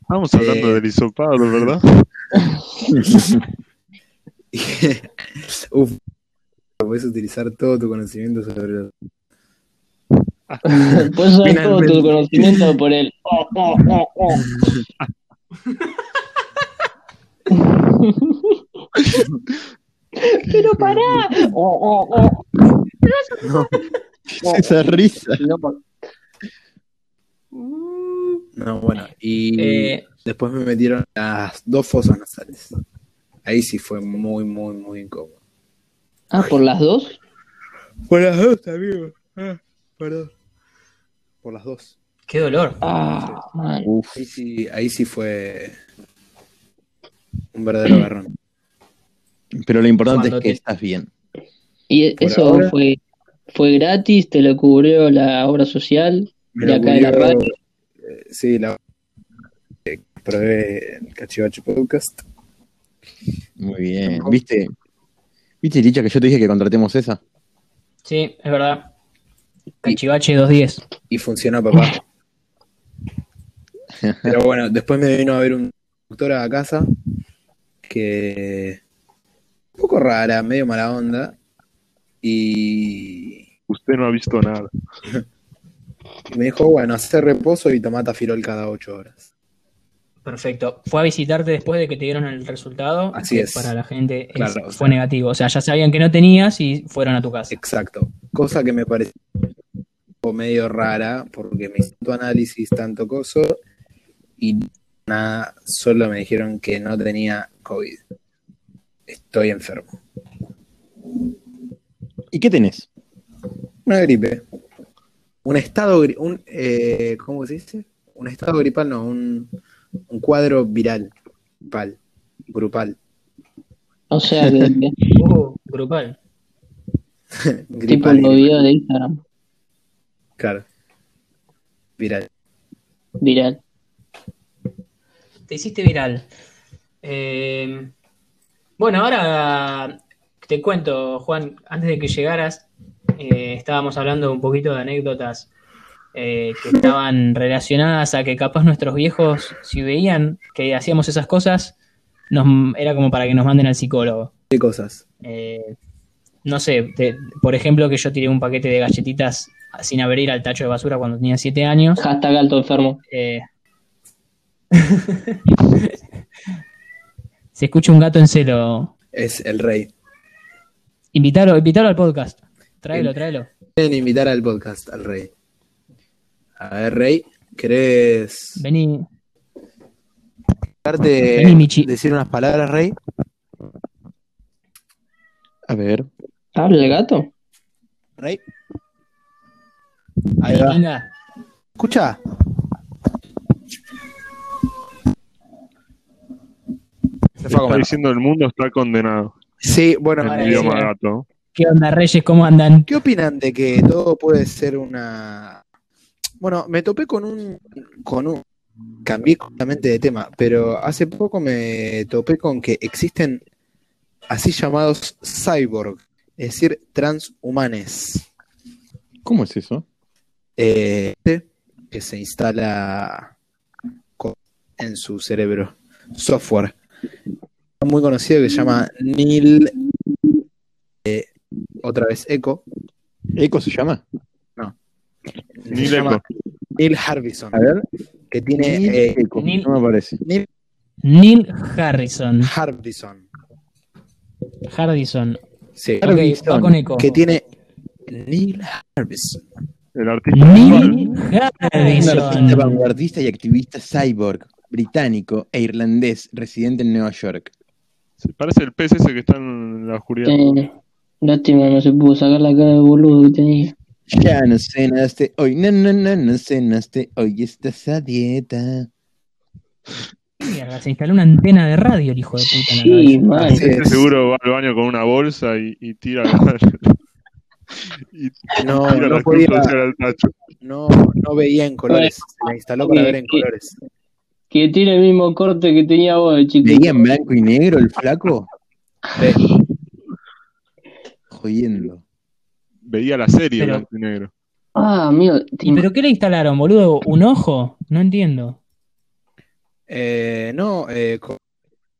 Estamos hablando Eh. del hisopado, ¿verdad? Uf. Puedes utilizar todo tu conocimiento sobre los. Puedes usar todo tu conocimiento por el. oh, oh, oh, oh. Pero pará. Oh, oh, oh. Esa risa. No, bueno. Y Eh, después me metieron las dos fosas nasales. Ahí sí fue muy, muy, muy incómodo. Ah, por las dos. Por las dos, amigo. Ah, perdón. Por las dos. qué dolor. Ah. Uf. Ahí sí, ahí sí fue un verdadero garrón. Pero lo importante Cuando es que te- estás bien. Y Por eso ahora- fue fue gratis, te lo cubrió la obra social Me de lo acá de la radio. eh, sí, la eh, probé el Cachivache Podcast. Muy bien. ¿Viste? ¿Viste, Licha, que yo te dije que contratemos esa? Sí, es verdad. Cachivache 210. y funcionó, papá. Pero bueno, después me vino a ver un doctor a casa que un poco rara, medio mala onda. Y Usted no ha visto nada. me dijo, bueno, hacer reposo y tomá tafirol cada ocho horas. Perfecto. Fue a visitarte después de que te dieron el resultado. Así es. Para la gente es- Claro, o fue sea. negativo. O sea, ya sabían que no tenías y fueron a tu casa. Exacto. Cosa que me pareció medio rara porque me hizo tanto análisis, tanto coso y nada, solo me dijeron que no tenía COVID. Estoy enfermo. ¿Y qué tenés? Una gripe. Un estado, un, eh, ¿cómo se dice? Un estado gripal, no, un, un cuadro viral, gripal, grupal. O sea, que, que- Uh, grupal. tipo gripal, los gripal. videos de Instagram, Claro. Viral. viral. Te hiciste viral. Eh, bueno, ahora te cuento, Juan, antes de que llegaras, eh, estábamos hablando un poquito de anécdotas eh, que estaban relacionadas a que capaz nuestros viejos, si veían que hacíamos esas cosas, nos, era como para que nos manden al psicólogo. ¿Qué cosas? Eh, no sé, te- por ejemplo, que yo tiré un paquete de galletitas sin abrir al tacho de basura cuando tenía 7 años. Hashtag alto enfermo. Eh, Se escucha un gato en celo. Es el rey. Invítalo, invítalo al podcast. Tráelo, tráelo. Quieren invitar al podcast al rey. A ver, rey, ¿querés Vení. darte, Vení, Michi. decir unas palabras, rey? A ver. ¿Habla el gato? Rey. Ahí va. Venga. Escucha. Se fue a Está diciendo el mundo está condenado. Sí, bueno, En Ahora idioma sí. gato. ¿Qué onda, Reyes? ¿Cómo andan? ¿qué opinan de que todo puede ser una... Bueno, me topé con un... con un... Cambié completamente de tema, pero hace poco me topé con que existen así llamados cyborg, es decir, transhumanes. ¿Cómo es eso? eh, que se instala en su cerebro, software muy conocido que se llama Neil, eh, otra vez Echo, ¿Eco se llama? se Ni llama leco. Neil Harbison, A ver. que tiene Neil eh, Eco. Neil- No me parece. Neil Neil Harrison. Harbison, Hardison. sí, Ok, va con eco. que tiene Neil Harbison, El artista. Neil Un artista Harrison. vanguardista y activista cyborg, británico e irlandés, residente en Nueva York. Se parece el pez ese que está en la oscuridad. Eh, lástima, no se pudo sacar la cara de boludo que tenía. Ya no cenaste hoy, no, no, no, no cenaste hoy, estás a dieta. Mierda, se instaló una antena de radio el hijo de puta Sí, Este es. seguro va al baño con una bolsa y, y tira la, y No, tira no la podía, tacho. no, no veía en colores. Se la instaló para ver en colores. Que tiene el mismo corte que tenía vos de chiquito. ¿Veía en blanco y negro el flaco? Ve, Jodiendo. Veía la serie Pero- blanco y negro. Ah, amigo, te ¿Y pero qué le instalaron, boludo? ¿Un ojo? No entiendo. eh, no, eh, con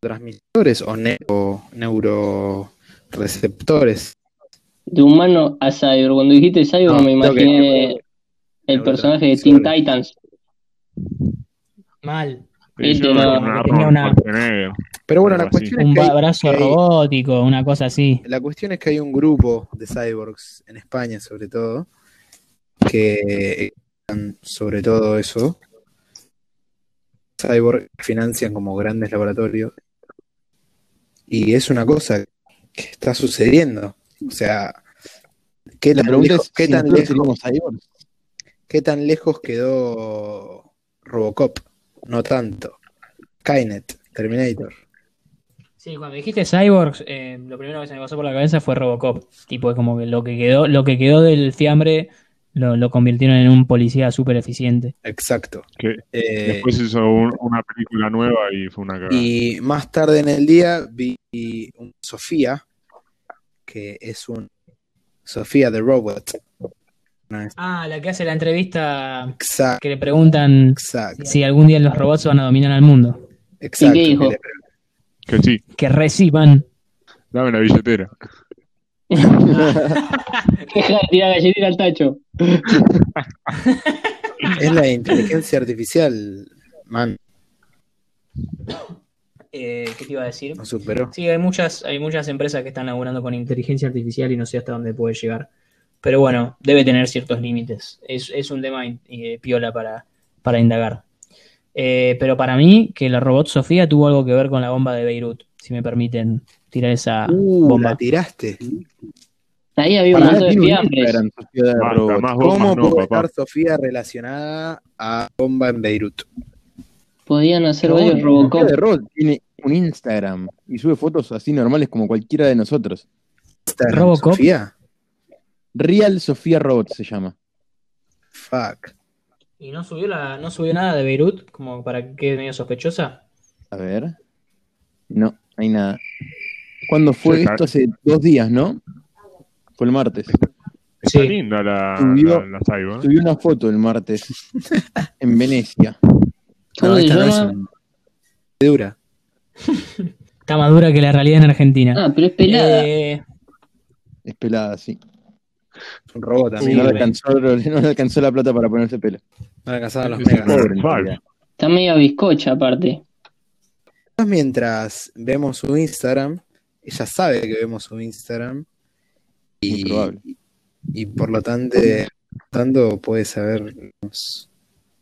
transmisores o neuro, neuroreceptores. de humano a Cyber. Cuando dijiste Cyber No, me que- imaginé el personaje de Teen Titans. Mal. Yo no, tenía una-. Pero bueno, la cuestión, es Un que hay- ba- brazo que hay- robótico, una cosa así. la cuestión es que hay un grupo de cyborgs en España, sobre todo, que están sobre todo eso. Cyborg financian como grandes laboratorios. Y es una cosa que está sucediendo. O sea, ¿qué La tan, pregunta lejos, es qué tan lejos, qué tan lejos quedó Robocop? No tanto. Skynet, Terminator. Sí, cuando dijiste cyborgs, eh, lo primero que se me pasó por la cabeza fue Robocop. Tipo, es como que lo que quedó, lo que quedó del fiambre lo, lo convirtieron en un policía súper eficiente. Exacto. Que Eh, después hizo un- una película nueva y fue una cagada. Y más tarde en el día vi un Sofía, que es un Sofía the Robot. Ah, la que hace la entrevista Exacto, que le preguntan exacto, si algún día los robots van a dominar al mundo. exacto. ¿Y qué dijo? que sí, Que reciban. dame la billetera. Deja de tirar galletita al tacho. Es la inteligencia artificial, man, Eh, ¿Qué te iba a decir? superó. Sí, hay muchas, hay muchas empresas que están laburando con inteligencia artificial y no sé hasta dónde puede llegar. Pero bueno, debe tener ciertos límites. Es, es un tema eh, piola para, para indagar. Eh, pero para mí, que la robot Sofía tuvo algo que ver con la bomba de Beirut, si me permiten tirar esa Uh, bomba. la tiraste. Ahí había un montón de fiambres. Más bombas ¿Cómo no, puede papá. estar Sofía relacionada a bomba en Beirut? Podían hacer No, varios Sofía Robocop. de Robot tiene un Instagram y sube fotos así normales como cualquiera de nosotros. ¿Instagram, ¿Robocop? Sofía? Real Sofía Robot se llama. Fuck. ¿Y no subió, la, no subió nada de Beirut? Como para que quede medio sospechosa. A ver. No, hay nada. ¿Cuándo fue Sí, esto? Hace dos días, ¿no? Fue el martes. Está Sí. linda la, Subió- la, la Cyber. ¿eh? Subí una foto el martes en Venecia. ¿Cómo No, esta no es un- dura. Está más dura que la realidad en Argentina. Ah, pero es pelada. Eh, Es pelada, sí. Es un robot también. no, le alcanzó, no le alcanzó la plata para ponerse pelo. No le alcanzaban los megas. pobre. Está medio bizcocha aparte. Mientras vemos su Instagram, ella sabe que vemos su Instagram y, probable. y por lo tanto, tanto puede saber. nos-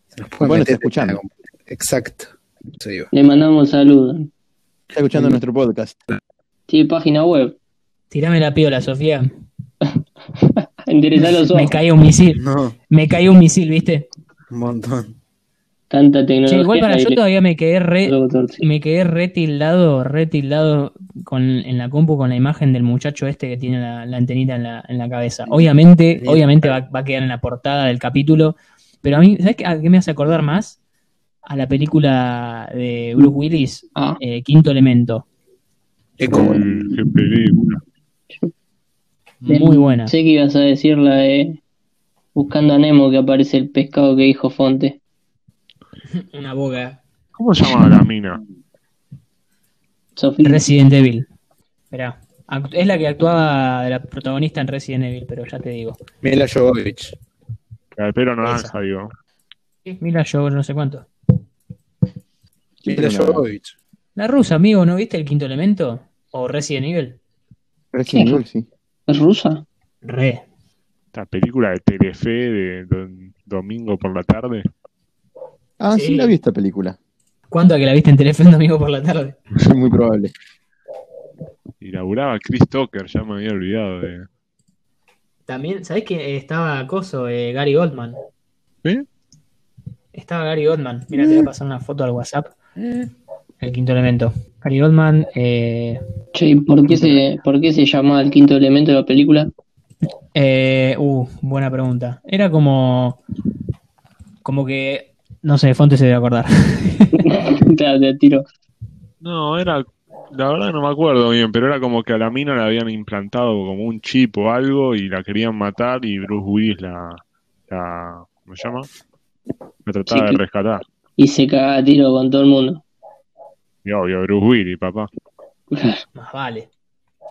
se nos puede Bueno, está escuchando. Exacto. Le mandamos saludos. Está escuchando nuestro podcast. Tiene página web. tirame la piola, Sofía. Los Me cayó un misil. No, Me cayó un misil, ¿viste? un montón. Tanta Che, tecnología. igual para yo le- todavía me quedé re, me quedé re tildado, re tildado con, en la compu con la imagen del muchacho este que tiene la, la antenita en la, en la cabeza. Obviamente, obviamente va, va a quedar en la portada del capítulo, pero a mí, ¿sabes qué, a qué me hace acordar más? A la película de Bruce Willis, Ah, eh, Quinto Elemento. Eco. Uy, qué película. Muy buena. sé que ibas a decir la de Buscando a Nemo que aparece el pescado que dijo Fonte. Una boga. ¿Cómo se llama la mina? Sofía. Resident Evil. Esperá. Es la que actuaba de la protagonista en Resident Evil, pero ya te digo. Mila Jovovich. De pelo naranja, digo. Mira, yo no sé cuánto. Mila Jovovich. La rusa, amigo, ¿no viste el quinto elemento? ¿O Resident Evil? Resident Evil, sí. ¿Es rusa? Re. esta película de Telefe de, do- domingo por la tarde. Ah, sí, Sí. la vi esta película. ¿Cuánto que la viste en Telefe domingo por la tarde? Muy probable. Y laburaba Chris Tucker, ya me había olvidado de. También, ¿sabés que estaba acoso eh, Gary Goldman? ¿Sí? Estaba Gary Goldman. Mira, te voy a pasar una foto al WhatsApp. El quinto elemento. Gary Goldman, eh, Che, ¿y ¿por qué se, por qué se llama el quinto elemento de la película? eh, uh, buena pregunta. Era como, como que, no sé, Fonte se debe acordar. Claro, te tiro. No, era. La verdad no me acuerdo bien, pero era como que a la mina le habían implantado como un chip o algo y la querían matar y Bruce Willis la. la ¿Cómo se llama? La trataba Sí, de rescatar. Y se caga a tiro con todo el mundo. Y obvio, Bruce Willis, papá. Más vale.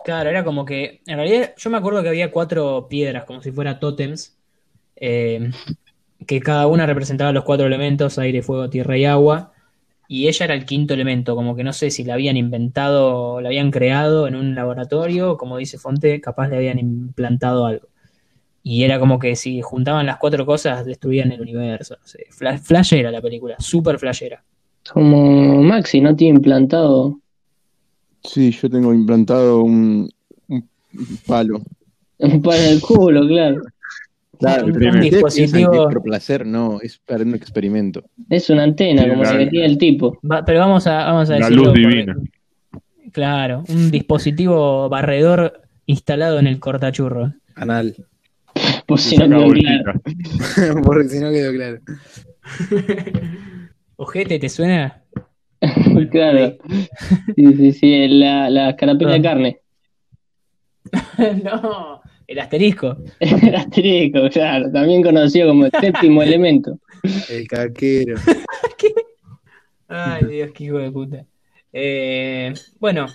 Claro, era como que, en realidad, yo me acuerdo que había cuatro piedras, como si fuera tótems, eh, que cada una representaba los cuatro elementos, aire, fuego, tierra y agua, y ella era el quinto elemento, como que no sé si la habían inventado, la habían creado en un laboratorio, como dice Fonte, capaz le habían implantado algo. Y era como que si juntaban las cuatro cosas, destruían el universo. No sé. Fla- Flashera la película, super flashera. Como Maxi, ¿no tiene implantado Sí, yo tengo implantado un, un palo. para el culo, claro? Claro, Un- pero dispositivo- es por placer, no, es para un experimento. Es una antena, Sí, como claro. se metía el tipo. Va- pero vamos a, vamos a La decirlo luz por- divina. Claro, un dispositivo barredor instalado en el cortachurro. Anal. Por si no quedó claro. Porque si no quedó claro. Ojete, ¿te suena? Claro. Sí, sí, sí, la, la carapela Ah. de carne. no, el asterisco. El asterisco, claro, también conocido como el séptimo elemento. El caquero. Ay, Dios, qué hijo de puta. Eh, bueno,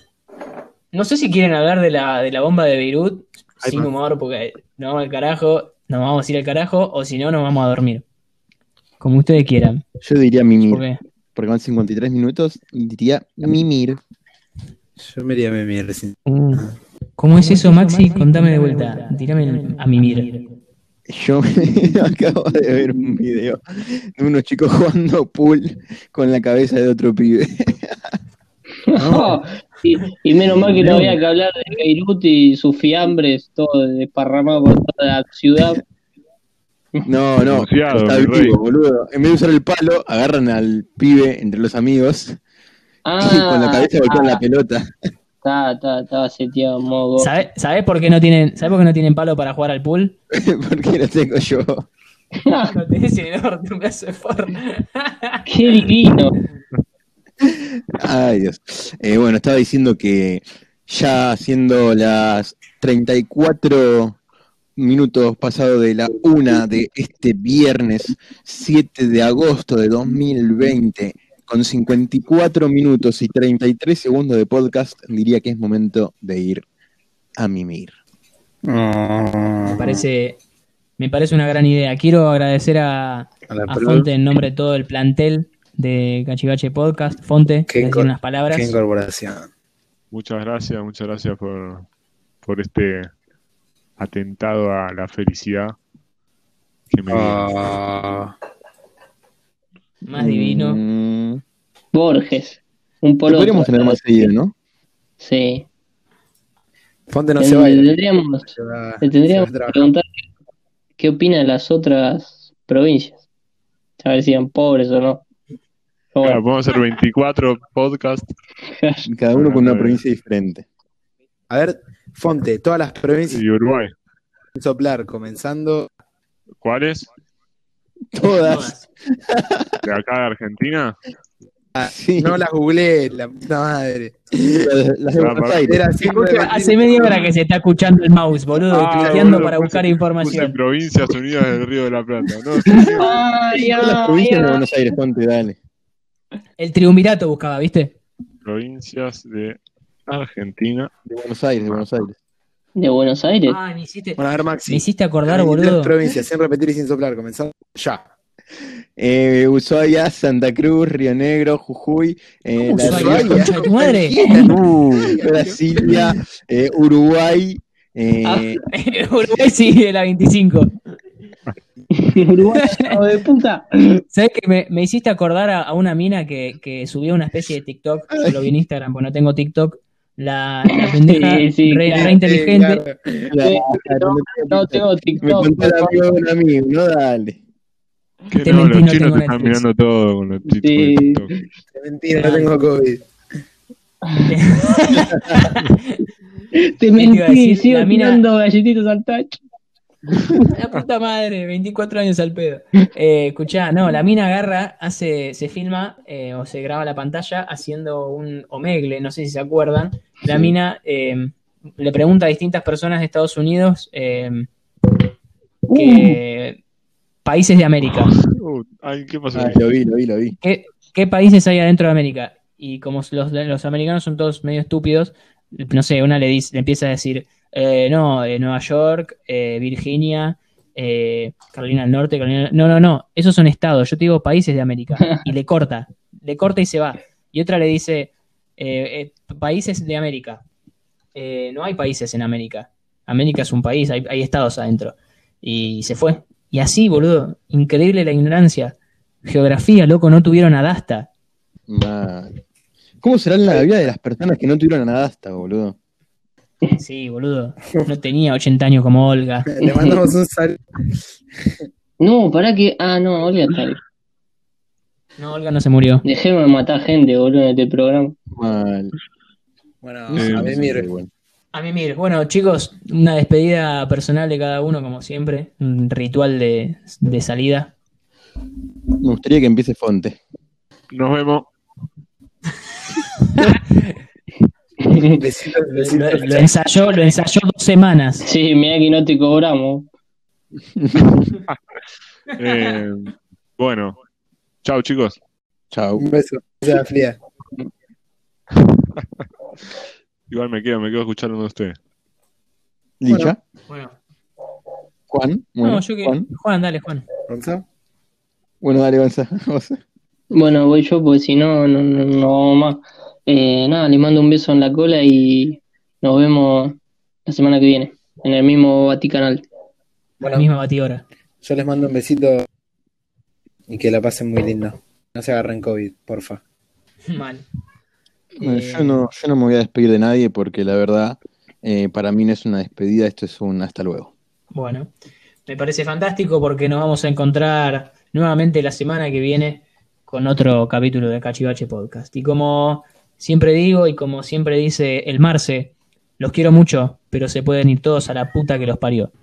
no sé si quieren hablar de la, de la bomba de Beirut Ay, sin humor, porque nos vamos al carajo, nos vamos a ir al carajo, o si no, nos vamos a dormir. Como ustedes quieran. Yo diría mimir, Porque porque van 53 minutos, y diría mimir. Yo me iría a mimir recién. Uh, ¿Cómo es eso, Maxi? Contame de vuelta. Tírame a mimir. Yo acabo de ver un video de unos chicos jugando pool con la cabeza de otro pibe. y, y menos mal que no había que hablar de Beirut y sus fiambres, todo desparramado por toda la ciudad. No, no, está vivo, boludo. En vez de usar el palo, agarran al pibe entre los amigos Ah, y con la cabeza golpean la pelota. Está, está, estaba seteado modo. ¿Sabes sabe por qué no tienen, ¿sabe por qué no tienen palo para jugar al pool? porque lo tengo yo. No tenés en el orto un pedazo de forro. ¡Qué divino! Ay, Dios. Eh, bueno, estaba diciendo que ya siendo las 34 minutos pasado de la una de este viernes 7 de agosto de 2020, con 54 minutos y 33 segundos de podcast, diría que es momento de ir a mimir. Me parece, me parece una gran idea. Quiero agradecer a, Fonte en nombre de todo el plantel de Cachivache Podcast. Fonte, Qué decir unas palabras. Qué incorporación. Muchas gracias, muchas gracias por, por este atentado a la felicidad que me. Ah, Más divino. Mm, Borges. Un lo polo. podríamos tener más seguido, ¿no? Sí. Fonte no se vaya. tendríamos, Se va- le tendríamos se va a que preguntar qué opinan las otras provincias. A ver si eran pobres o no. Pero Claro, bueno, podemos hacer 24 podcasts Cada uno con una provincia diferente. A ver, Fonte, todas las provincias y Uruguay. soplar, comenzando. ¿Cuáles? Todas. ¿De acá de Argentina? Sí. No las googleé, la puta madre. Las, de Ah, Buenos Aires. Hace media hora que se está escuchando el mouse, boludo, Ah, cliqueando boludo, para puse- buscar Puse información. Provincias Unidas del Río de la Plata. No, sí, Ay, Todas las ay, provincias de ay. Buenos Aires, ponte, dale. El triunvirato buscaba, ¿viste? provincias de Argentina. De Buenos Aires, de Buenos Aires. De Buenos Aires. Ah, me hiciste, Bueno, a ver, Maxi. me hiciste acordar, 23 boludo. provincias, sin repetir y sin soplar, comenzando ya. Eh, Ushuaia, Santa Cruz, Río Negro, Jujuy, eh, ¿Cómo La Ushuaia, tu madre? uh, Brasilia, eh, Uruguay, Eh, Uruguay sigue la 25. Uruguay, de puta. ¿Sabes que me, me hiciste acordar a, a una mina que, que subió una especie de TikTok? Yo lo vi en Instagram, porque no tengo TikTok. La, la pendeja Sí, sí, re, claro, re inteligente. claro, no, no tengo me TikTok. contó el amigo de un amigo, no dale. Que Te no, mentí, los no chinos te están Netflix. mirando todo con los Sí. TikTok. TikTok. Mentira, no tengo COVID. Te te mentí, sigo tirando galletitas al tacho. La puta madre, 24 años al pedo. Eh, escuchá, no, la mina agarra, hace, se filma eh, o se graba la pantalla haciendo un omegle, no sé si se acuerdan. La Sí. mina eh, le pregunta a distintas personas de Estados Unidos eh, que- países de América. Uh, ay, ¿qué pasó? Lo vi, lo vi, lo vi. ¿Qué, qué países hay adentro de América? Y como los, los americanos son todos medio estúpidos, no sé, una le, dice, le empieza a decir, eh, no, Nueva York, eh, Virginia, eh, Carolina del Norte, Carolina... No, no, no, esos son estados, yo te digo países de América. Y le corta, le corta y se va. Y otra le dice, eh, países de América. No hay países en América. América es un país, hay, hay estados adentro. Y se fue. Y así, boludo, increíble la ignorancia. Geografía, loco, no tuvieron adasta. ¿Cómo será la vida de las personas que no tuvieron nada hasta, boludo? Sí, boludo. No tenía 80 años como Olga. Le mandamos un saludo. No, para que. Ah, no, Olga está ahí. No, Olga no se murió. Dejemos de matar gente, boludo, en este programa. Mal. Bueno, Eh, a mí, mire, Bueno. A mí, mire. Bueno, chicos, una despedida personal de cada uno, como siempre. Un ritual de, de salida. Me gustaría que empiece Fonte. Nos vemos. Lo, ensayó, lo ensayó dos semanas. Sí, mira que no te cobramos. Eh, bueno, chao chicos. Chau. Un beso. Fría. Igual me quedo, me quedo escuchando a ustedes. Licha. Bueno, Juan. Bueno, no, yo que. Juan. Juan, dale, Juan. ¿Gonzalo? Bueno, dale, Gonzalo. Vos. Bueno, voy yo porque si no, no, no, no vamos más. Eh, nada, les mando un beso en la cola y nos vemos la semana que viene en el mismo Vaticanal. La Bueno, misma batidora. yo les mando un besito y que la pasen muy lindo. No se agarren COVID, porfa. Mal. Bueno, Eh, yo, no, yo no me voy a despedir de nadie porque la verdad, eh, para mí no es una despedida, esto es un hasta luego. Bueno, me parece fantástico porque nos vamos a encontrar nuevamente la semana que viene con otro capítulo de Cachivache Podcast. Y como siempre digo y como siempre dice el Marce, los quiero mucho, pero se pueden ir todos a la puta que los parió.